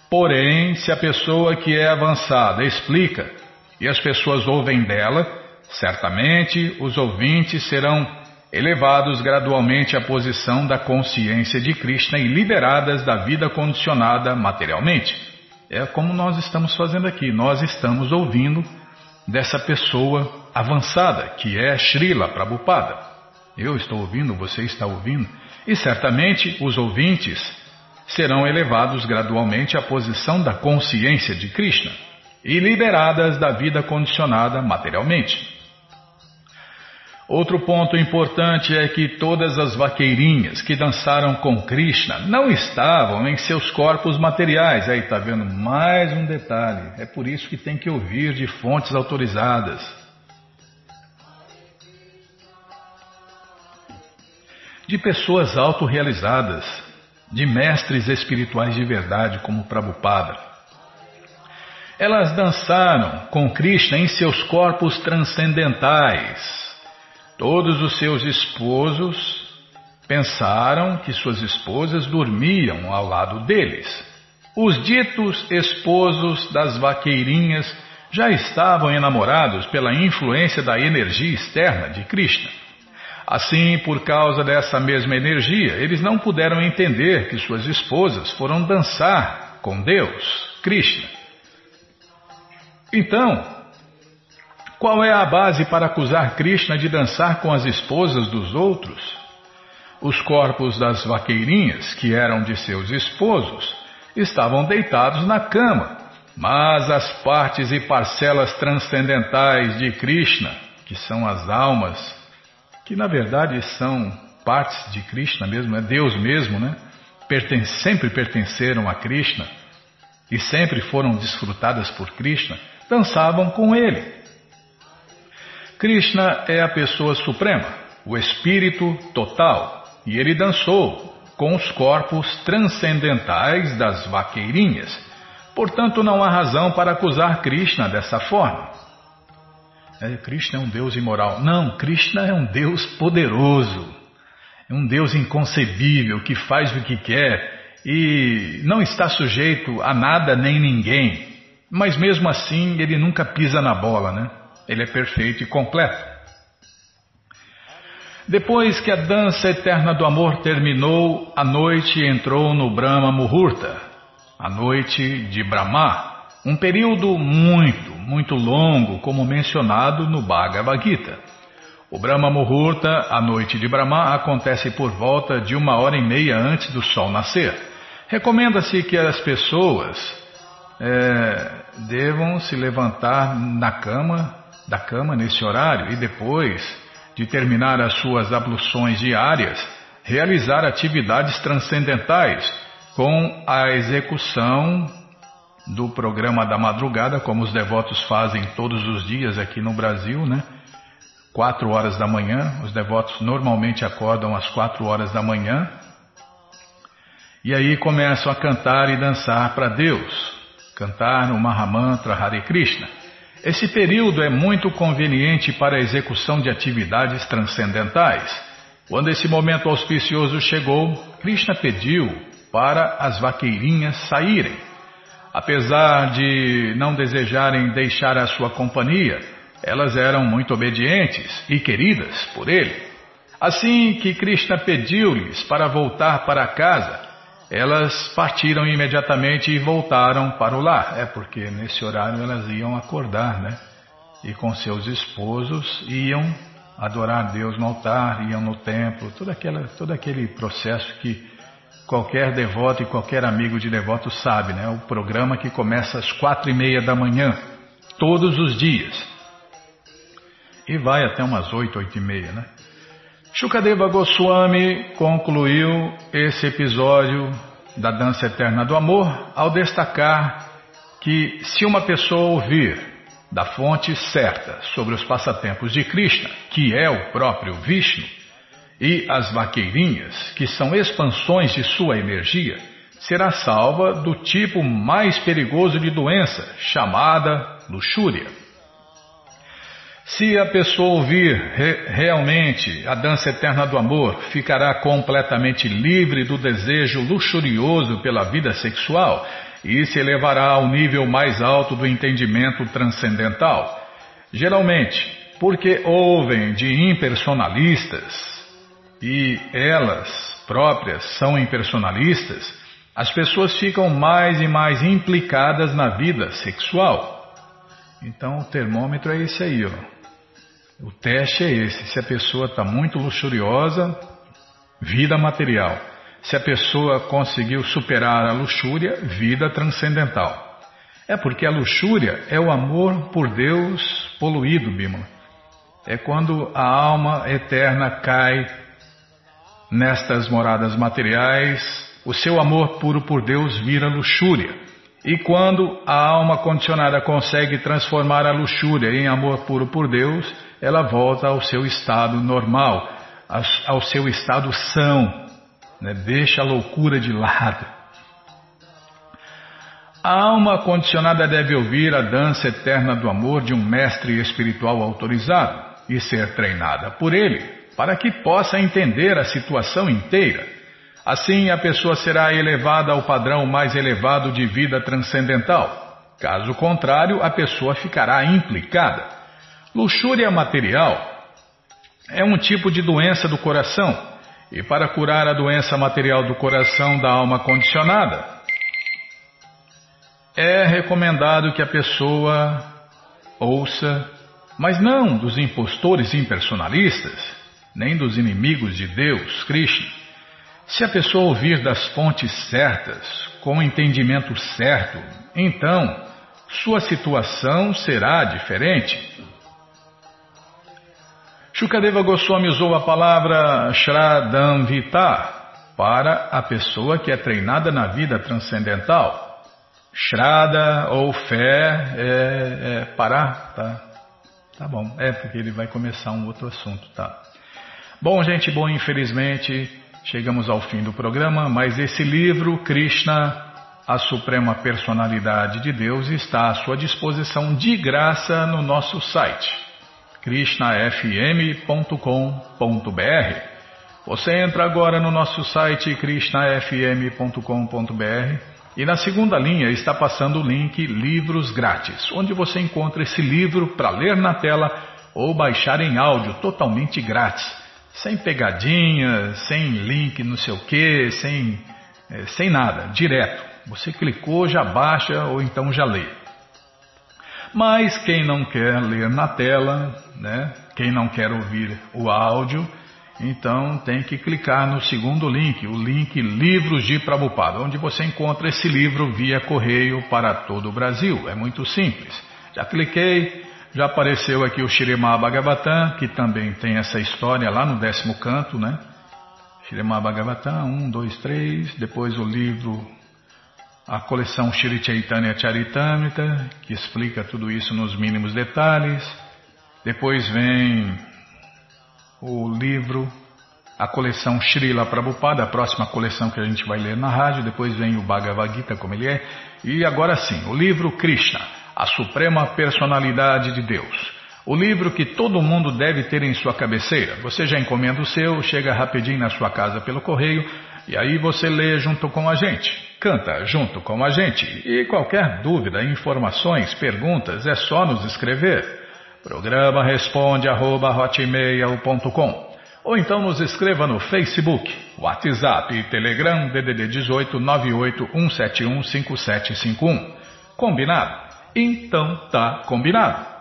Porém, se a pessoa que é avançada explica e as pessoas ouvem dela, certamente os ouvintes serão elevados gradualmente à posição da consciência de Krishna e liberadas da vida condicionada materialmente. É como nós estamos fazendo aqui, nós estamos ouvindo dessa pessoa avançada, que é Srila Prabhupada. Eu estou ouvindo, você está ouvindo, e certamente os ouvintes serão elevados gradualmente à posição da consciência de Krishna e liberadas da vida condicionada materialmente. Outro ponto importante é que todas as vaqueirinhas que dançaram com Krishna não estavam em seus corpos materiais. Aí está vendo mais um detalhe. É por isso que tem que ouvir de fontes autorizadas. De pessoas autorrealizadas, de mestres espirituais de verdade como Prabhupada. Elas dançaram com Krishna em seus corpos transcendentais. Todos os seus esposos pensaram que suas esposas dormiam ao lado deles. Os ditos esposos das vaqueirinhas já estavam enamorados pela influência da energia externa de Krishna. Assim, por causa dessa mesma energia, eles não puderam entender que suas esposas foram dançar com Deus, Krishna. Então, qual é a base para acusar Krishna de dançar com as esposas dos outros? Os corpos das vaqueirinhas, que eram de seus esposos, estavam deitados na cama, mas as partes e parcelas transcendentais de Krishna, que são as almas que na verdade são partes de Krishna mesmo, é Deus mesmo, né? Perten sempre pertenceram a Krishna e sempre foram desfrutadas por Krishna, dançavam com ele. Krishna é a pessoa suprema, o espírito total, e ele dançou com os corpos transcendentais das vaqueirinhas. Portanto, não há razão para acusar Krishna dessa forma. É, Krishna é um Deus imoral. Não, Krishna é um Deus poderoso. É um Deus inconcebível que faz o que quer e não está sujeito a nada nem ninguém. Mas mesmo assim, ele nunca pisa na bola, né? Ele é perfeito e completo. Depois que a dança eterna do amor terminou, a noite entrou no Brahma Muhurta, a noite de Brahma, um período muito, muito longo, como mencionado no Bhagavad Gita. O Brahma Muhurta, a noite de Brahma, acontece por volta de uma hora e meia antes do sol nascer. Recomenda-se que as pessoas é, devam se levantar na cama, da cama nesse horário e depois de terminar as suas abluções diárias, realizar atividades transcendentais com a execução do programa da madrugada, como os devotos fazem todos os dias aqui no Brasil, né? Quatro horas da manhã, os devotos normalmente acordam às quatro horas da manhã e aí começam a cantar e dançar para Deus, cantar o Mahamantra Hare Krishna. Esse período é muito conveniente para a execução de atividades transcendentais. Quando esse momento auspicioso chegou, Krishna pediu para as vaqueirinhas saírem. Apesar de não desejarem deixar a sua companhia, elas eram muito obedientes e queridas por ele. Assim que Krishna pediu-lhes para voltar para casa, elas partiram imediatamente e voltaram para o lar. É porque nesse horário elas iam acordar, né? E com seus esposos iam adorar Deus no altar, iam no templo, todo, aquela, todo aquele processo que qualquer devoto e qualquer amigo de devoto sabe, né? O programa que começa às quatro e meia da manhã, todos os dias. E vai até umas oito, oito e meia, né? Shukadeva Goswami concluiu esse episódio da Dança Eterna do Amor ao destacar que se uma pessoa ouvir da fonte certa sobre os passatempos de Krishna, que é o próprio Vishnu, e as vaqueirinhas, que são expansões de sua energia, será salva do tipo mais perigoso de doença, chamada luxúria. Se a pessoa ouvir re realmente a dança eterna do amor, ficará completamente livre do desejo luxurioso pela vida sexual e se elevará ao nível mais alto do entendimento transcendental. Geralmente, porque ouvem de impersonalistas, e elas próprias são impersonalistas, as pessoas ficam mais e mais implicadas na vida sexual. Então o termômetro é esse aí, ó. O teste é esse. Se a pessoa está muito luxuriosa, vida material. Se a pessoa conseguiu superar a luxúria, vida transcendental. É porque a luxúria é o amor por Deus poluído, Bima. É quando a alma eterna cai nestas moradas materiais, o seu amor puro por Deus vira luxúria. E quando a alma condicionada consegue transformar a luxúria em amor puro por Deus, ela volta ao seu estado normal, ao seu estado são, né? deixa a loucura de lado. A alma condicionada deve ouvir a dança eterna do amor de um mestre espiritual autorizado e ser treinada por ele para que possa entender a situação inteira. Assim, a pessoa será elevada ao padrão mais elevado de vida transcendental. Caso contrário, a pessoa ficará implicada. Luxúria material é um tipo de doença do coração, e para curar a doença material do coração da alma condicionada, é recomendado que a pessoa ouça, mas não dos impostores impersonalistas nem dos inimigos de Deus, Krishna. Se a pessoa ouvir das fontes certas, com o entendimento certo, então sua situação será diferente. Shukadeva Goswami usou a palavra Shradamvita para a pessoa que é treinada na vida transcendental. Shraddha ou fé é, é parar, tá? Tá bom, é porque ele vai começar um outro assunto, tá? Bom, gente, bom, infelizmente chegamos ao fim do programa, mas esse livro, Krishna, a Suprema Personalidade de Deus, está à sua disposição de graça no nosso site, krishnafm.com.br. Você entra agora no nosso site krishnafm.com.br e na segunda linha está passando o link Livros Grátis, onde você encontra esse livro para ler na tela ou baixar em áudio totalmente grátis sem pegadinha, sem link não sei o que, sem, é, sem nada, direto. Você clicou, já baixa ou então já lê. Mas quem não quer ler na tela, né, Quem não quer ouvir o áudio, então tem que clicar no segundo link, o link Livros de Prabhupada, onde você encontra esse livro via correio para todo o Brasil. É muito simples. Já cliquei, já apareceu aqui o Shirema Bhagavatam, que também tem essa história lá no décimo canto, né? Shirema Bhagavatam, um, dois, três. Depois o livro, a coleção Shri Chaitanya Charitamrita, que explica tudo isso nos mínimos detalhes. Depois vem o livro, a coleção Srila Prabhupada, a próxima coleção que a gente vai ler na rádio. Depois vem o Bhagavad Gita, como ele é. E agora sim, o livro Krishna, a Suprema Personalidade de Deus. O livro que todo mundo deve ter em sua cabeceira. Você já encomenda o seu, chega rapidinho na sua casa pelo correio e aí você lê junto com a gente. Canta junto com a gente. E qualquer dúvida, informações, perguntas, é só nos escrever. Programa responde arroba, ou então nos escreva no Facebook, WhatsApp e Telegram DDD 18 98 171 5751. Combinado? Então tá combinado.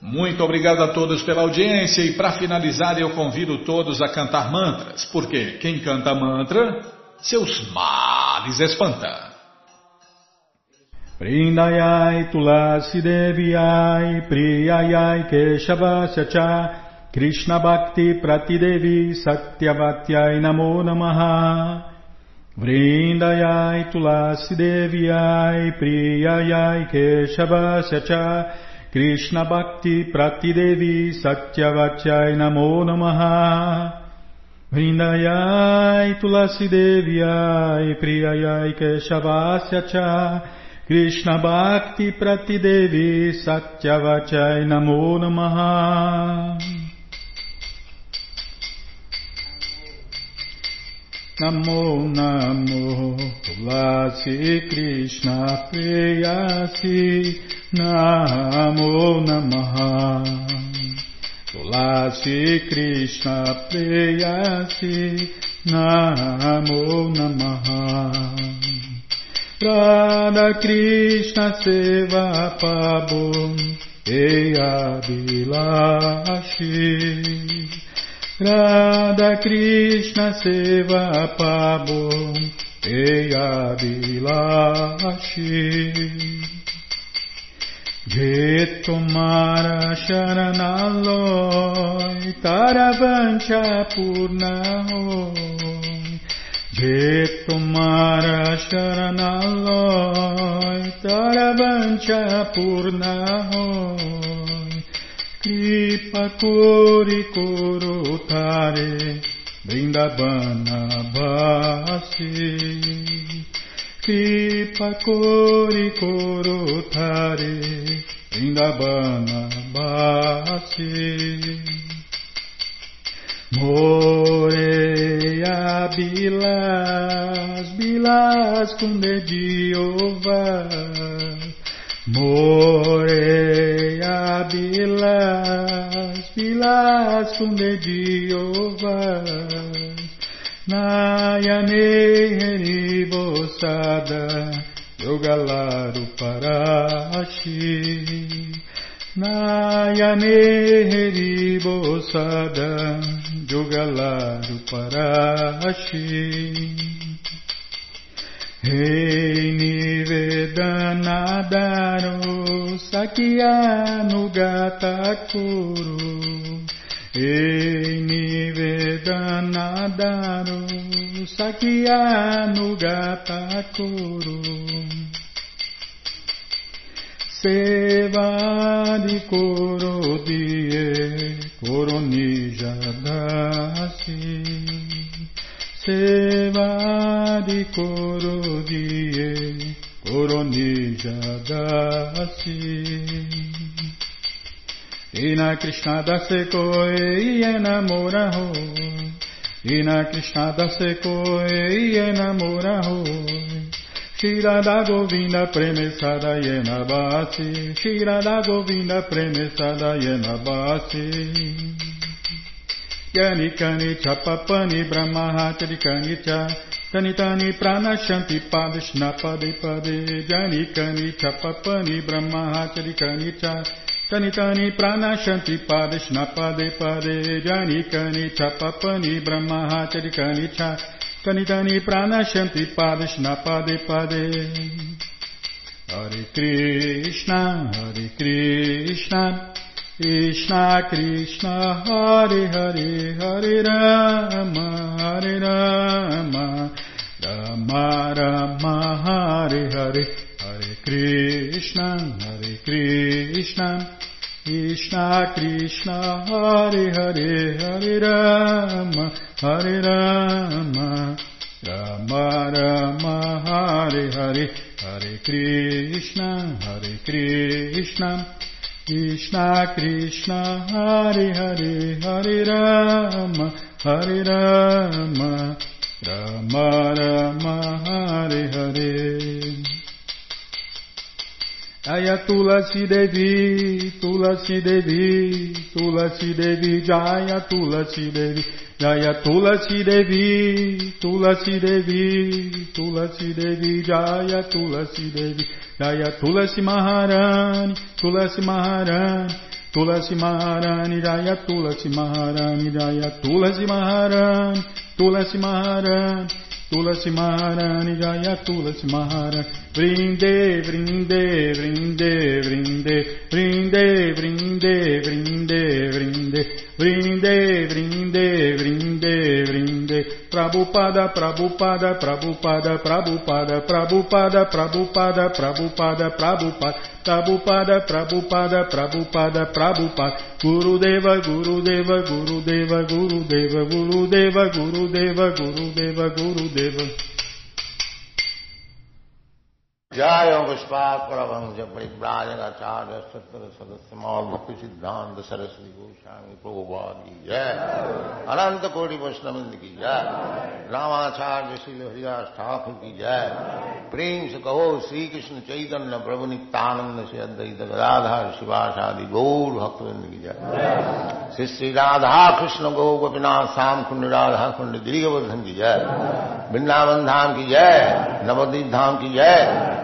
Muito obrigado a todos pela audiência e para finalizar eu convido todos a cantar mantras, porque quem canta mantra, seus males espanta. Vrindayai Tulasi Deviai Priyayai Keshavasya Cha Krishna Bhakti Pratidevi Satyavatyai Namo Namaha Vrindayai Tulasi Deviai Priyayai Cha Krishna Bhakti Pratidevi Satyavachai Namo Namaha. Vrindayai Tulasi Deviai Priyayai Cha Namo Namo Tulasi Krishna Preyasi Namo Namaha. Tulasi Krishna Preyasi Namo Namaha. Radha Krishna Seva Pabum Eya Bilashi Radha Krishna Seva Pabum Eya Bilashi. Je tomara sharanaloy taravancha purnahoy Je tomara taravancha purnahoy Kripa kori korotare Vrindavana basi Kripa Kori Korotare Vrindavana Basi Moreia Bilas, Bilas com Dediova Moreia Bilas, Bilas com Dediova Nayane Haribosada Yogalaru Parashi Nayane Haribosada Yogalaru Parashi Rei Nivedanadaro Sakyanu Kuru Ei Nivedanadaru Sakyanugatakuru Sevadi Korodie Koronijadasi Sevadi Korodie Koronijadasi Ina Krishna dase koi enamora ho Ina Krishna dase koi enamora ho Shirada Govinda Premesada Yena Basi. Shirada Govinda Premesada Yena Basi. Yani Kani Chapapani Brahmahachari Kani Cha Tani Tani Pranashanti Padishna Pade Pade Yani Kani Chapapani Brahmahachari Kani Cha. Kanitani pranashanti padishna pade pade jani kani chapapani brahma kani cha. Kanitani pranashanti padishna pade pade Hare Krishna Hare Krishna Krishna Krishna Hare Hare Hare Rama Hare Rama Rama Rama Hare Hare Krishna Hare Krishna. Krishna Krishna Hare Hare Hare Rama Hare Rama. Rama Rama Hare Hare Hare Krishna Hare Krishna. Krishna Krishna Hare Hare Hare Rama Hare Rama Rama Rama Hare Hare Jaya Tulasi Devi, Tulasi Devi, Tulasi Devi, Jaya Tulasi Devi, Jaya Tulasi Devi, Tulasi Devi, Tulasi Devi, Jaya Tulasi Devi, Jaya Tulasi Maharani, Tulasi Maharani, Tulasi Maharani, Jaya Tulasi Maharani, Jaya Tulasi Maharani, Tulasi Maharani, Tulasi Maharani Jaya Tulasi Maharani Vrinde, vrinde, vrinde, vrinde, vrinde, vrinde, vrinde, vrinde, vrinde, vrinde, vrinde, vrinde, Prabhupada, Prabhupada, Prabhupada, Prabhupada, Prabhupada, Prabhupada, Prabhupada, Prabhupada, Prabhupada, Prabhupada, Prabhupada, Prabhupada, Gurudeva, Gurudeva, Gurudeva, Gurudeva, Gurudeva, Gurudeva, Gurudeva, Gurudeva. जय पुष्पात परमंश परिव्राजकाचार्य सत्तर सदस्य मौल भक्ति सिद्धांत सरस्वती गोस्वामी प्रभुपाद की जय। अनंत कोटि वैष्णविंद की जय। रामाचार्य श्री हरिदास ठाकुर की जय। प्रेम से कहो श्री कृष्ण चैतन्य प्रभु नित्यानंद से अद्वैत गदाधार शिवाशादि गौर भक्तविंद की जय। श्री श्री राधा कृष्ण गौ गोपीनाथ श्याम कुंड राधा कुंड गिरिवर्धन की जय। वृंदावन धाम की जय। नवदीप धाम की जय।